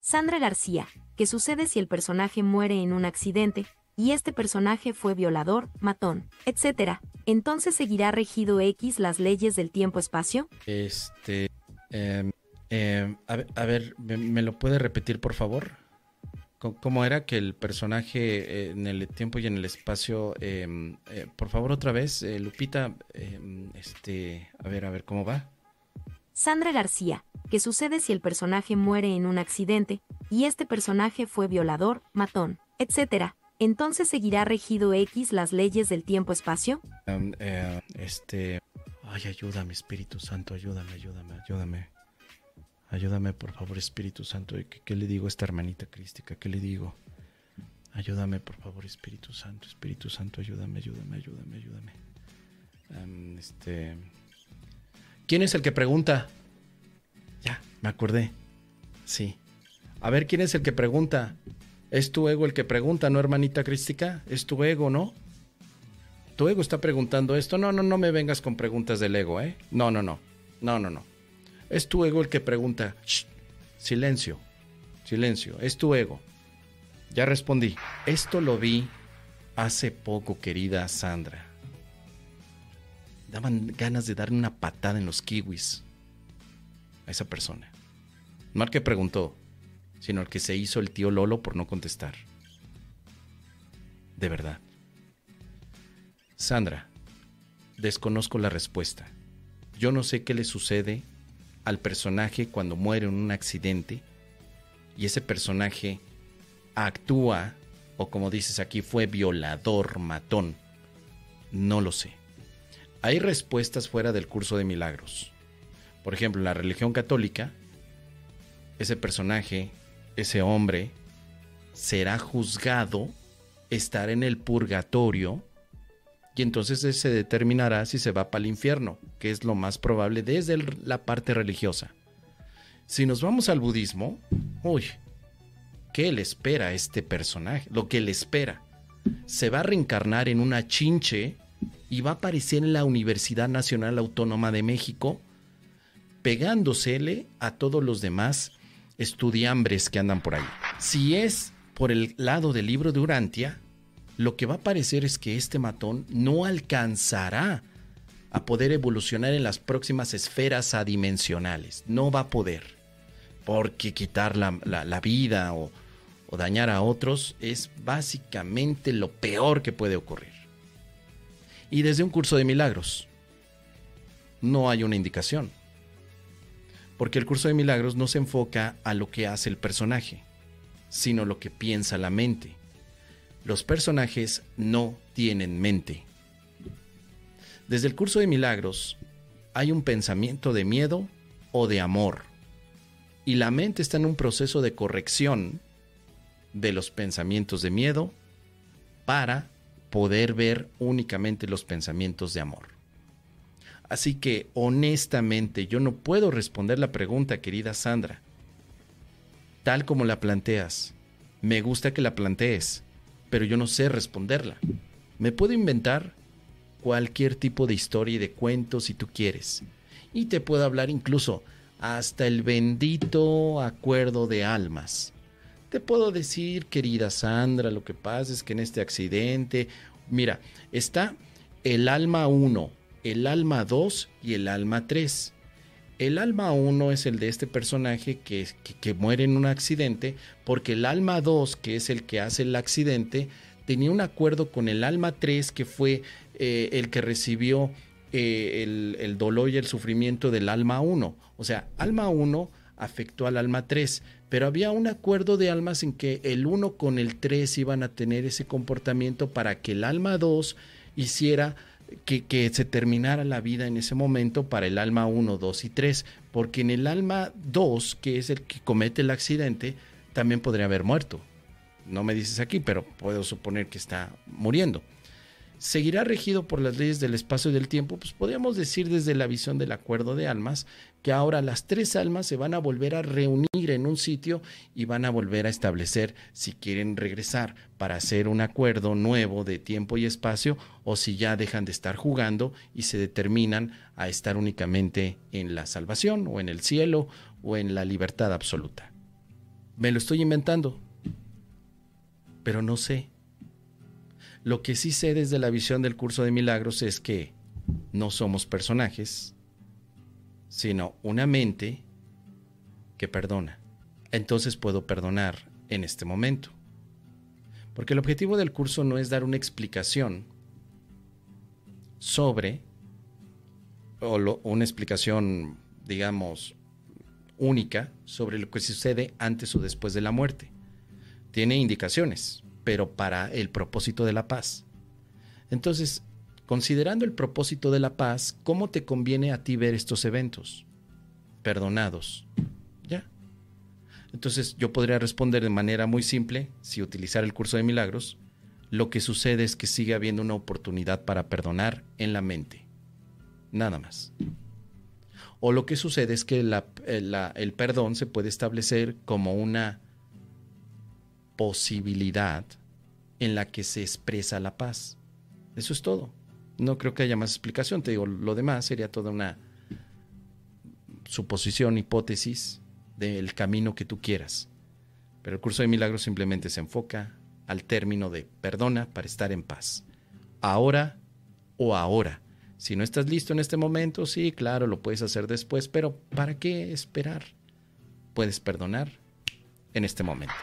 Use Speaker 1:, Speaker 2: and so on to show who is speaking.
Speaker 1: Sandra García, ¿qué sucede si el personaje muere en un accidente, y este personaje fue violador, matón, etc.? Entonces seguirá regido X las leyes del tiempo-espacio?
Speaker 2: Este... em, em, a, ver- a ver, ¿me, me lo puede repetir, por favor? ¿Cómo era que el personaje eh, en el tiempo y en el espacio... em, eh, por favor, otra vez, eh, Lupita, este... A ver, a ver, ¿cómo va?
Speaker 1: Sandra García, ¿qué sucede si el personaje muere en un accidente, y este personaje fue violador, matón, etc.? Entonces seguirá regido X las leyes del tiempo-espacio?
Speaker 2: Em, eh, este... Ay, ayúdame, Espíritu Santo, ayúdame, ayúdame, ayúdame. Ayúdame, por favor, Espíritu Santo. ¿Qué, le digo a esta hermanita crística? ¿Qué le digo? Ayúdame, por favor, Espíritu Santo. Espíritu Santo, ayúdame, ayúdame, ayúdame, ayúdame. Em, este... ¿Quién es el que pregunta? Ya, me acordé. Sí. A ver, ¿quién es el que pregunta? ¿Es tu ego el que pregunta, no, hermanita crística? Es tu ego, ¿no? Tu ego está preguntando esto. No, no, no me vengas con preguntas del ego, ¿eh? No, no, no. No, no, no. Es tu ego el que pregunta. Silencio. Silencio. Es tu ego. Ya respondí. Esto lo vi hace poco, querida Sandra. Daban ganas de darle una patada en los kiwis a esa persona. No al que preguntó, sino al que se hizo el tío Lolo por no contestar. De verdad. Sandra, desconozco la respuesta. Yo no sé qué le sucede al personaje cuando muere en un accidente y ese personaje actúa, o como dices aquí, fue violador, matón. No lo sé. Hay respuestas fuera del curso de milagros. Por ejemplo, en la religión católica, ese personaje, ese hombre, será juzgado, estar en el purgatorio, y entonces se determinará si se va para el infierno, que es lo más probable desde la parte religiosa. Si nos vamos al budismo, uy, ¿qué le espera a este personaje? Lo que le espera. Se va a reencarnar en una chinche y va a aparecer en la Universidad Nacional Autónoma de México, pegándosele a todos los demás estudiambres que andan por ahí. Si es por el lado del libro de Urantia, lo que va a parecer es que este matón no alcanzará a poder evolucionar en las próximas esferas adimensionales. No va a poder. Porque quitar la, la- vida o dañar a otros es básicamente lo peor que puede ocurrir. Y desde un curso de milagros, no hay una indicación. Porque el curso de milagros no se enfoca a lo que hace el personaje, sino lo que piensa la mente. Los personajes no tienen mente. Desde el curso de milagros hay un pensamiento de miedo o de amor. Y la mente está en un proceso de corrección de los pensamientos de miedo para poder ver únicamente los pensamientos de amor. Así que honestamente yo no puedo responder la pregunta, querida Sandra, tal como la planteas. Me gusta que la plantees, pero yo no sé responderla. Me puedo inventar cualquier tipo de historia y de cuento si tú quieres. Y te puedo hablar incluso hasta el bendito acuerdo de almas. Te puedo decir, querida Sandra, lo que pasa es que en este accidente, mira, está el alma 1, el alma 2 y el alma 3. El alma 1 es el de este personaje que, que, que muere en un accidente, porque el alma 2, que es el que hace el accidente, tenía un acuerdo con el alma 3, que fue eh, el que recibió eh, el, el dolor y el sufrimiento del alma 1. O sea, alma 1 afectó al alma 3, pero había un acuerdo de almas en que el 1 con el 3 iban a tener ese comportamiento para que el alma 2 hiciera que, se terminara la vida en ese momento para el alma 1, 2 y 3, porque en el alma 2, que es el que comete el accidente, también podría haber muerto. No me dices aquí, pero puedo suponer que está muriendo. ¿Seguirá regido por las leyes del espacio y del tiempo? Pues podríamos decir desde la visión del acuerdo de almas que ahora las tres almas se van a volver a reunir en un sitio y van a volver a establecer si quieren regresar para hacer un acuerdo nuevo de tiempo y espacio o si ya dejan de estar jugando y se determinan a estar únicamente en la salvación o en el cielo o en la libertad absoluta. Me lo estoy inventando, pero no sé. Lo que sí sé desde la visión del curso de milagros es que no somos personajes, sino una mente que perdona. Entonces puedo perdonar en este momento. Porque el objetivo del curso no es dar una explicación sobre, o una explicación, digamos, única sobre lo que sucede antes o después de la muerte. Tiene indicaciones, pero para el propósito de la paz. Entonces, considerando el propósito de la paz, ¿cómo te conviene a ti ver estos eventos? Perdonados. Ya. Entonces yo podría responder de manera muy simple, si utilizar el curso de milagros, lo que sucede es que sigue habiendo una oportunidad para perdonar en la mente. Nada más. O lo que sucede es que eh, el perdón se puede establecer como una posibilidad en la que se expresa la paz. Eso es todo. No creo que haya más explicación. Te digo, lo demás sería toda una suposición, hipótesis del camino que tú quieras. Pero el curso de milagros simplemente se enfoca al término de perdona para estar en paz. Ahora o ahora. Si no estás listo en este momento, sí, claro, lo puedes hacer después, pero ¿para qué esperar? Puedes perdonar en este momento.